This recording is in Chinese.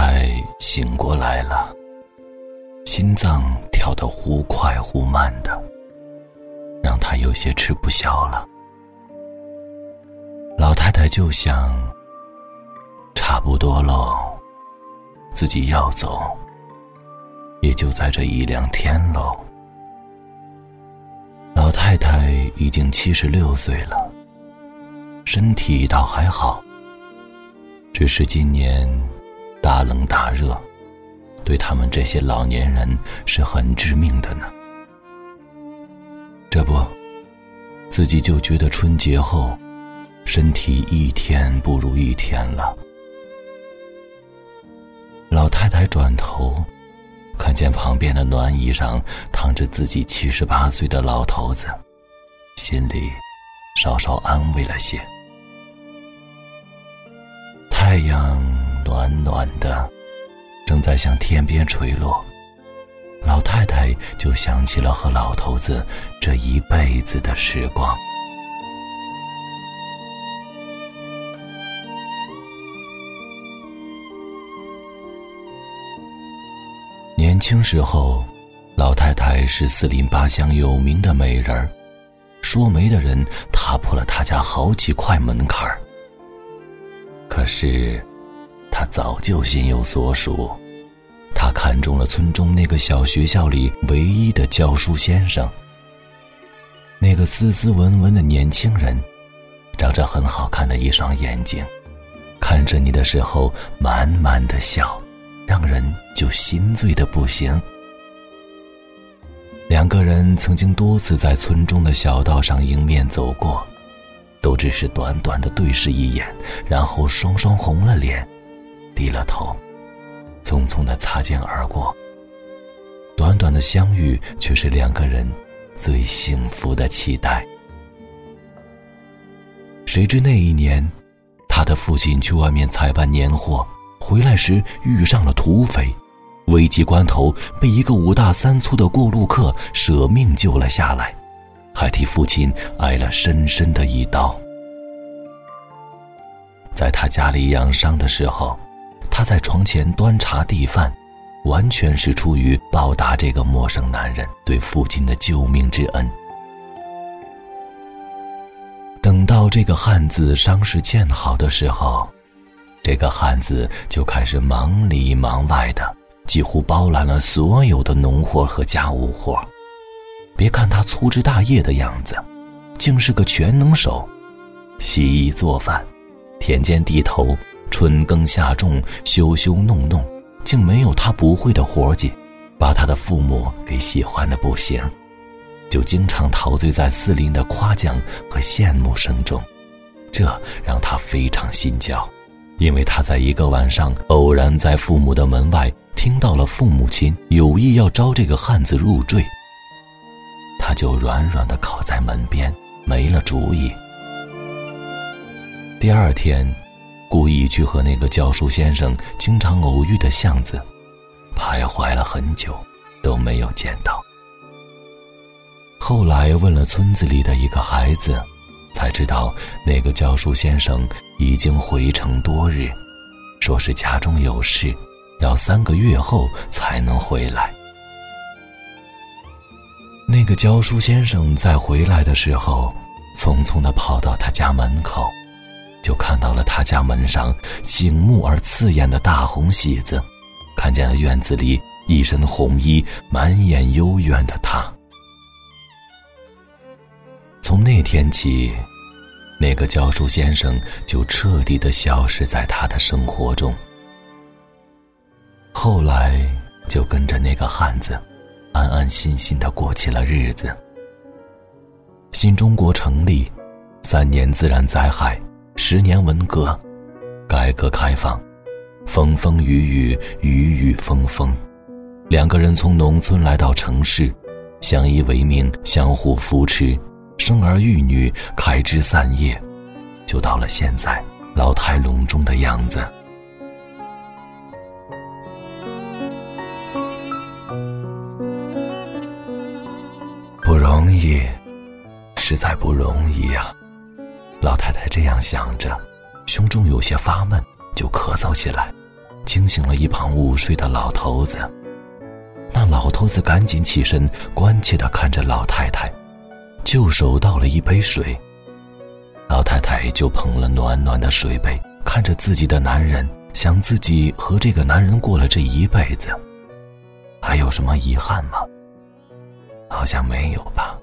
太醒过来了，心脏跳得忽快忽慢的，让她有些吃不消了。老太太就想，差不多喽，自己要走，也就在这一两天喽。老太太已经七十六岁了，身体倒还好，只是今年。大冷大热，对他们这些老年人是很致命的呢。这不，自己就觉得春节后，身体一天不如一天了。老太太转头，看见旁边的暖椅上躺着自己七十八岁的老头子，心里稍稍安慰了些。太阳。暖的，正在向天边垂落，老太太就想起了和老头子这一辈子的时光。年轻时候，老太太是四邻八乡有名的美人儿，说媒的人踏破了她家好几块门槛儿。可是。他早就心有所属，他看中了村中那个小学校里唯一的教书先生。那个斯斯文文的年轻人，长着很好看的一双眼睛，看着你的时候满满的笑，让人就心醉的不行。两个人曾经多次在村中的小道上迎面走过，都只是短短的对视一眼，然后双双红了脸。低了头，匆匆的擦肩而过。短短的相遇，却是两个人最幸福的期待。谁知那一年，他的父亲去外面采办年货，回来时遇上了土匪，危急关头被一个五大三粗的过路客舍命救了下来，还替父亲挨了深深的一刀。在他家里养伤的时候。他在床前端茶递饭，完全是出于报答这个陌生男人对父亲的救命之恩。等到这个汉子伤势见好的时候，这个汉子就开始忙里忙外的，几乎包揽了所有的农活和家务活。别看他粗枝大叶的样子，竟是个全能手，洗衣做饭，田间地头。春耕夏种，修修弄弄，竟没有他不会的活计，把他的父母给喜欢的不行，就经常陶醉在四邻的夸奖和羡慕声中，这让他非常心焦，因为他在一个晚上偶然在父母的门外听到了父母亲有意要招这个汉子入赘，他就软软的靠在门边，没了主意。第二天。故意去和那个教书先生经常偶遇的巷子徘徊了很久，都没有见到。后来问了村子里的一个孩子，才知道那个教书先生已经回城多日，说是家中有事，要三个月后才能回来。那个教书先生在回来的时候，匆匆地跑到他家门口。到了他家门上醒目而刺眼的大红喜字，看见了院子里一身红衣、满眼幽怨的他。从那天起，那个教书先生就彻底的消失在他的生活中。后来，就跟着那个汉子，安安心心的过起了日子。新中国成立，三年自然灾害。十年文革，改革开放，风风雨雨，雨雨风风，两个人从农村来到城市，相依为命，相互扶持，生儿育女，开枝散叶，就到了现在老态龙钟的样子。不容易，实在不容易呀。老太太这样想着，胸中有些发闷，就咳嗽起来，惊醒了一旁午睡的老头子。那老头子赶紧起身，关切地看着老太太，就手倒了一杯水。老太太就捧了暖暖的水杯，看着自己的男人，想自己和这个男人过了这一辈子，还有什么遗憾吗？好像没有吧。